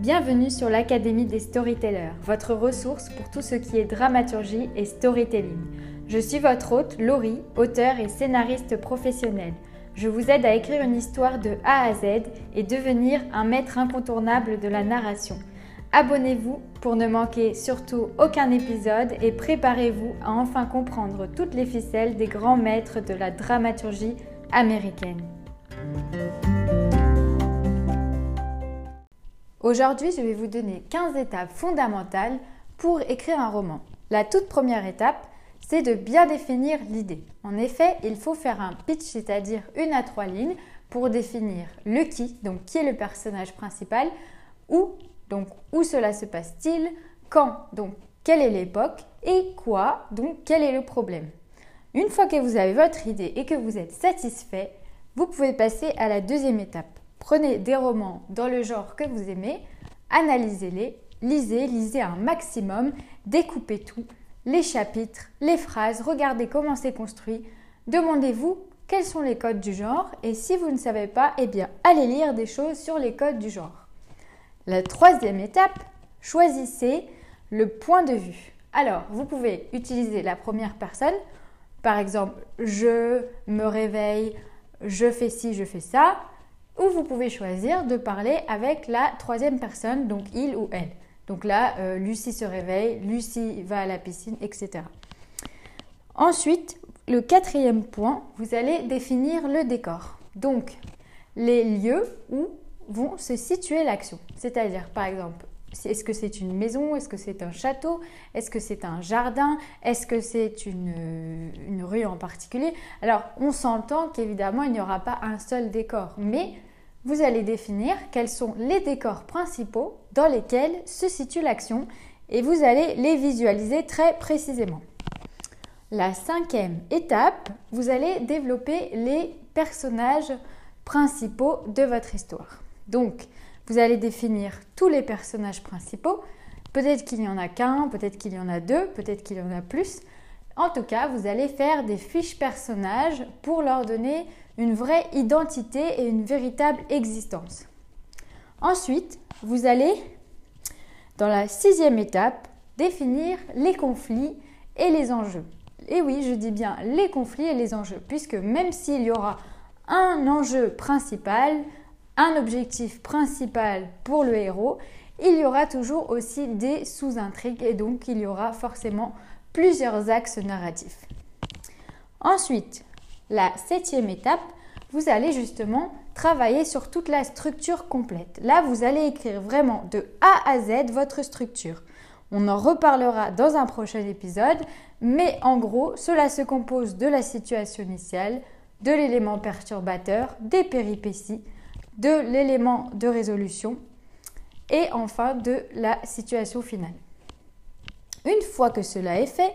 Bienvenue sur l'Académie des Storytellers, votre ressource pour tout ce qui est dramaturgie et storytelling. Je suis votre hôte, Laurie, auteur et scénariste professionnel. Je vous aide à écrire une histoire de A à Z et devenir un maître incontournable de la narration. Abonnez-vous pour ne manquer surtout aucun épisode et préparez-vous à enfin comprendre toutes les ficelles des grands maîtres de la dramaturgie américaine. Aujourd'hui, je vais vous donner 15 étapes fondamentales pour écrire un roman. La toute première étape, c'est de bien définir l'idée. En effet, il faut faire un pitch, c'est-à-dire une à trois lignes, pour définir le qui, donc qui est le personnage principal, où, donc où cela se passe-t-il, quand, donc quelle est l'époque, et quoi, donc quel est le problème. Une fois que vous avez votre idée et que vous êtes satisfait, vous pouvez passer à la deuxième étape. Prenez des romans dans le genre que vous aimez, analysez-les, lisez, lisez un maximum, découpez tout, les chapitres, les phrases, regardez comment c'est construit, demandez-vous quels sont les codes du genre et si vous ne savez pas, eh bien allez lire des choses sur les codes du genre. La troisième étape, choisissez le point de vue. Alors, vous pouvez utiliser la première personne, par exemple, je me réveille, je fais ci, je fais ça, ou vous pouvez choisir de parler avec la troisième personne, donc il ou elle. Donc là, euh, Lucie se réveille, Lucie va à la piscine, etc. Ensuite, le quatrième point, vous allez définir le décor. Donc, les lieux où vont se situer l'action. C'est-à-dire, par exemple, est-ce que c'est une maison? Est-ce que c'est un château? Est-ce que c'est un jardin? Est-ce que c'est une, rue en particulier? Alors, on s'entend qu'évidemment, il n'y aura pas un seul décor, mais vous allez définir quels sont les décors principaux dans lesquels se situe l'action et vous allez les visualiser très précisément. La cinquième étape, vous allez développer les personnages principaux de votre histoire. Donc, vous allez définir tous les personnages principaux. Peut-être qu'il n'y en a qu'un, peut-être qu'il y en a deux, peut-être qu'il y en a plus. En tout cas, vous allez faire des fiches personnages pour leur donner une vraie identité et une véritable existence. Ensuite, vous allez, dans la sixième étape, définir les conflits et les enjeux. Et oui, je dis bien les conflits et les enjeux, puisque même s'il y aura un enjeu principal, un objectif principal pour le héros, il y aura toujours aussi des sous-intrigues et donc il y aura forcément plusieurs axes narratifs. Ensuite, la septième étape, vous allez justement travailler sur toute la structure complète. Là, vous allez écrire vraiment de A à Z votre structure. On en reparlera dans un prochain épisode, mais en gros, cela se compose de la situation initiale, de l'élément perturbateur, des péripéties, de l'élément de résolution et enfin de la situation finale. Une fois que cela est fait,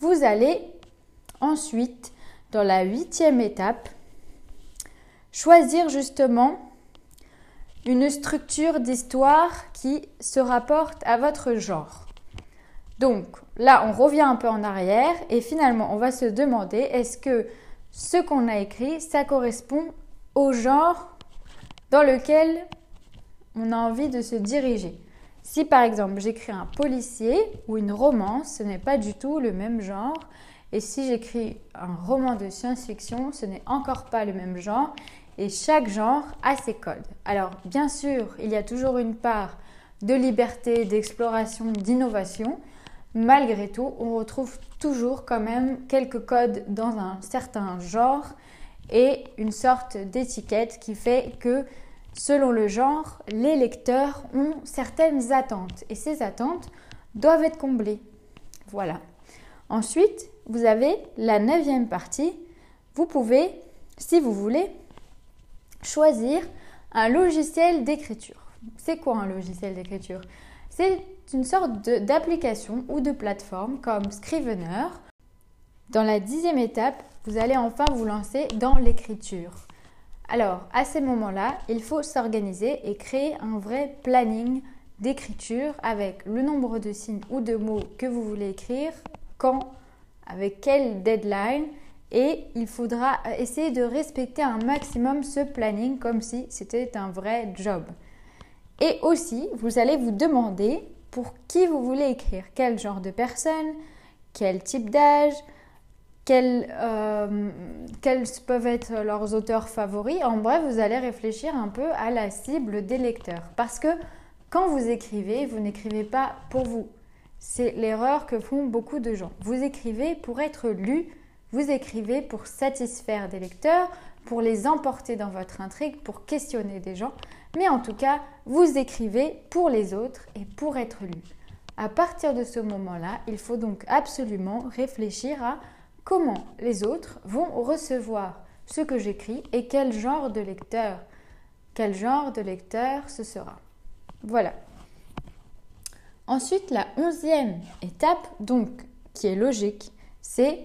vous allez ensuite, dans la huitième étape, choisir justement une structure d'histoire qui se rapporte à votre genre. Donc là, on revient un peu en arrière et finalement, on va se demander est-ce que ce qu'on a écrit, ça correspond au genre dans lequel on a envie de se diriger. Si par exemple j'écris un policier ou une romance, ce n'est pas du tout le même genre. Et si j'écris un roman de science-fiction, ce n'est encore pas le même genre. Et chaque genre a ses codes. Alors bien sûr, il y a toujours une part de liberté, d'exploration, d'innovation. Malgré tout, on retrouve toujours quand même quelques codes dans un certain genre et une sorte d'étiquette qui fait que Selon le genre, les lecteurs ont certaines attentes et ces attentes doivent être comblées. Voilà. Ensuite, vous avez la neuvième partie. Vous pouvez, si vous voulez, choisir un logiciel d'écriture. C'est quoi un logiciel d'écriture? C'est une sorte d'application ou de plateforme comme Scrivener. Dans la dixième étape, vous allez enfin vous lancer dans l'écriture. Alors, à ces moments-là, il faut s'organiser et créer un vrai planning d'écriture avec le nombre de signes ou de mots que vous voulez écrire, quand, avec quelle deadline, et il faudra essayer de respecter un maximum ce planning comme si c'était un vrai job. Et aussi, vous allez vous demander pour qui vous voulez écrire, quel genre de personne, quel type d'âge, euh, quels, peuvent être leurs auteurs favoris. En bref, vous allez réfléchir un peu à la cible des lecteurs. Parce que quand vous écrivez, vous n'écrivez pas pour vous. C'est l'erreur que font beaucoup de gens. Vous écrivez pour être lu, vous écrivez pour satisfaire des lecteurs, pour les emporter dans votre intrigue, pour questionner des gens. Mais en tout cas, vous écrivez pour les autres et pour être lu. À partir de ce moment-là, il faut donc absolument réfléchir à comment les autres vont recevoir ce que j'écris et quel genre de lecteur, quel genre de lecteur ce sera. Voilà. Ensuite, la onzième étape, donc qui est logique, c'est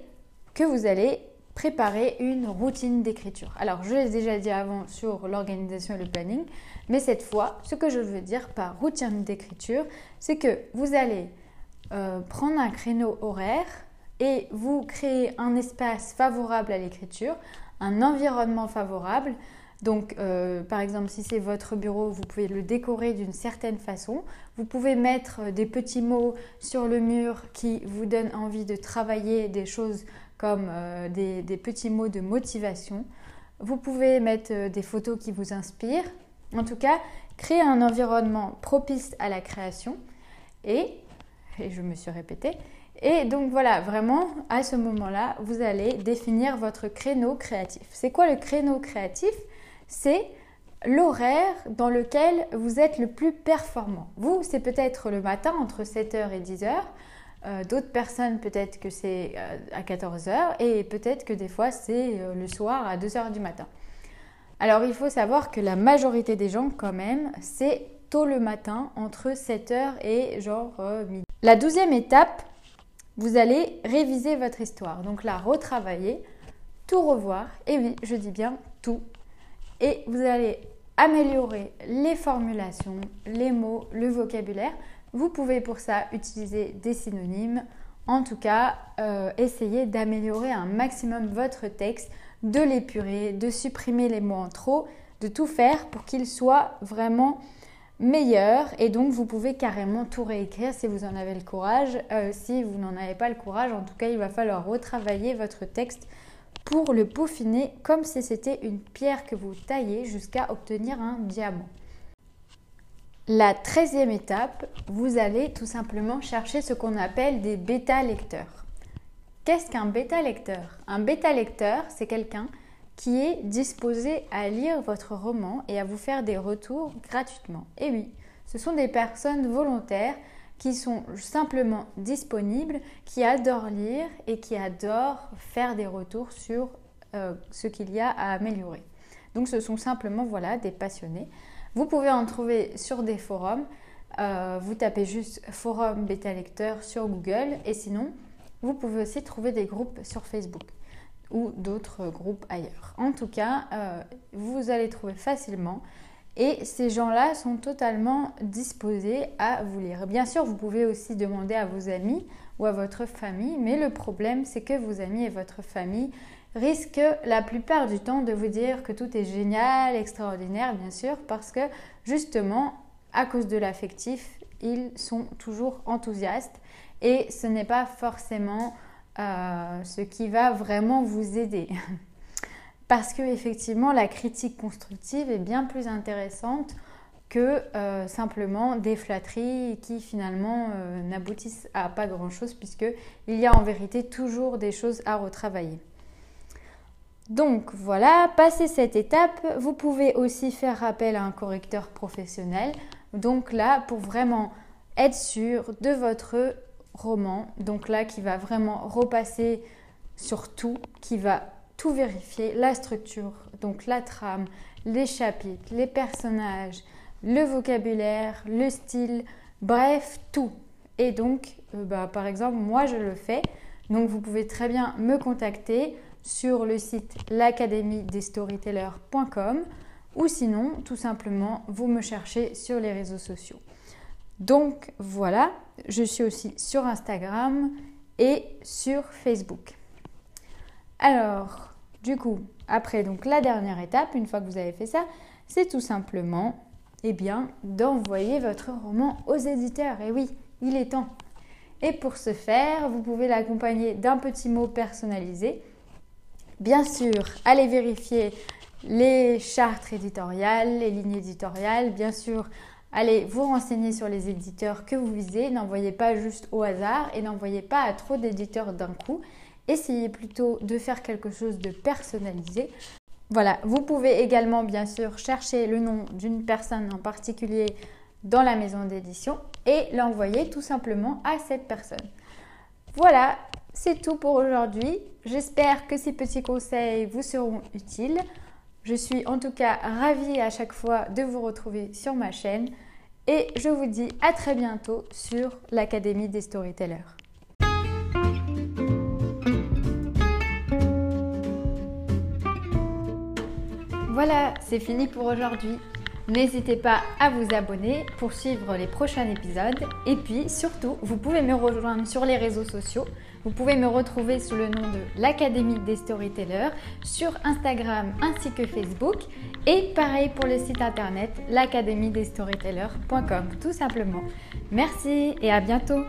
que vous allez préparer une routine d'écriture. Alors, je l'ai déjà dit avant sur l'organisation et le planning, mais cette fois, ce que je veux dire par routine d'écriture, c'est que vous allez euh, prendre un créneau horaire et vous créez un espace favorable à l'écriture, un environnement favorable. Donc, euh, par exemple, si c'est votre bureau, vous pouvez le décorer d'une certaine façon. Vous pouvez mettre des petits mots sur le mur qui vous donnent envie de travailler des choses comme euh, des, petits mots de motivation. Vous pouvez mettre euh, des photos qui vous inspirent. En tout cas, créer un environnement propice à la création. Et, et je me suis répétée, et donc voilà, vraiment, à ce moment-là, vous allez définir votre créneau créatif. C'est quoi le créneau créatif? C'est l'horaire dans lequel vous êtes le plus performant. Vous, c'est peut-être le matin entre 7h et 10h. Euh, d'autres personnes, peut-être que c'est euh, à 14h. Et peut-être que des fois, c'est euh, le soir à 2h du matin. Alors, il faut savoir que la majorité des gens, quand même, c'est tôt le matin, entre 7h et genre midi. La douzième étape, vous allez réviser votre histoire. Donc la retravailler, tout revoir. Et oui, je dis bien tout. Et vous allez améliorer les formulations, les mots, le vocabulaire. Vous pouvez pour ça utiliser des synonymes. En tout cas, euh, essayez d'améliorer un maximum votre texte, de l'épurer, de supprimer les mots en trop, de tout faire pour qu'il soit vraiment meilleur et donc vous pouvez carrément tout réécrire si vous en avez le courage. Euh, si vous n'en avez pas le courage, en tout cas, il va falloir retravailler votre texte pour le peaufiner comme si c'était une pierre que vous taillez jusqu'à obtenir un diamant. La treizième étape, vous allez tout simplement chercher ce qu'on appelle des bêta-lecteurs. Qu'est-ce qu'un bêta-lecteur? Un bêta-lecteur, c'est quelqu'un qui est disposé à lire votre roman et à vous faire des retours gratuitement. Et oui, ce sont des personnes volontaires qui sont simplement disponibles, qui adorent lire et qui adorent faire des retours sur euh, ce qu'il y a à améliorer. Donc ce sont simplement voilà, des passionnés. Vous pouvez en trouver sur des forums. Euh, vous tapez juste forum bêta lecteur sur Google et sinon, vous pouvez aussi trouver des groupes sur Facebook ou d'autres groupes ailleurs. En tout cas, euh, vous allez trouver facilement et ces gens-là sont totalement disposés à vous lire. Bien sûr, vous pouvez aussi demander à vos amis ou à votre famille, mais le problème, c'est que vos amis et votre famille risquent la plupart du temps de vous dire que tout est génial, extraordinaire, bien sûr, parce que justement, à cause de l'affectif, ils sont toujours enthousiastes et ce n'est pas forcément euh, ce qui va vraiment vous aider. Parce que effectivement, la critique constructive est bien plus intéressante que euh, simplement des flatteries qui finalement euh, n'aboutissent à pas grand-chose puisque il y a en vérité toujours des choses à retravailler. Donc voilà, passé cette étape, vous pouvez aussi faire appel à un correcteur professionnel. Donc là, pour vraiment être sûr de votre roman, donc là qui va vraiment repasser sur tout, qui va tout vérifier, la structure, donc la trame, les chapitres, les personnages, le vocabulaire, le style, bref, tout. Et donc, euh, bah, par exemple, moi je le fais, donc vous pouvez très bien me contacter sur le site l'académie des storytellers.com ou sinon, tout simplement, vous me cherchez sur les réseaux sociaux. Donc voilà, je suis aussi sur Instagram et sur Facebook. Alors, du coup, après donc la dernière étape, une fois que vous avez fait ça, c'est tout simplement eh bien, d'envoyer votre roman aux éditeurs. Et oui, il est temps. Et pour ce faire, vous pouvez l'accompagner d'un petit mot personnalisé. Bien sûr, allez vérifier les chartes éditoriales, les lignes éditoriales. Bien sûr, allez vous renseigner sur les éditeurs que vous visez. N'envoyez pas juste au hasard et n'envoyez pas à trop d'éditeurs d'un coup. Essayez plutôt de faire quelque chose de personnalisé. Voilà, vous pouvez également bien sûr chercher le nom d'une personne en particulier dans la maison d'édition et l'envoyer tout simplement à cette personne. Voilà, c'est tout pour aujourd'hui. J'espère que ces petits conseils vous seront utiles. Je suis en tout cas ravie à chaque fois de vous retrouver sur ma chaîne et je vous dis à très bientôt sur l'Académie des Storytellers. Voilà, c'est fini pour aujourd'hui. N'hésitez pas à vous abonner pour suivre les prochains épisodes. Et puis surtout, vous pouvez me rejoindre sur les réseaux sociaux. Vous pouvez me retrouver sous le nom de l'Académie des Storytellers sur Instagram ainsi que Facebook. Et pareil pour le site internet l'académie des storytellers.com tout simplement. Merci et à bientôt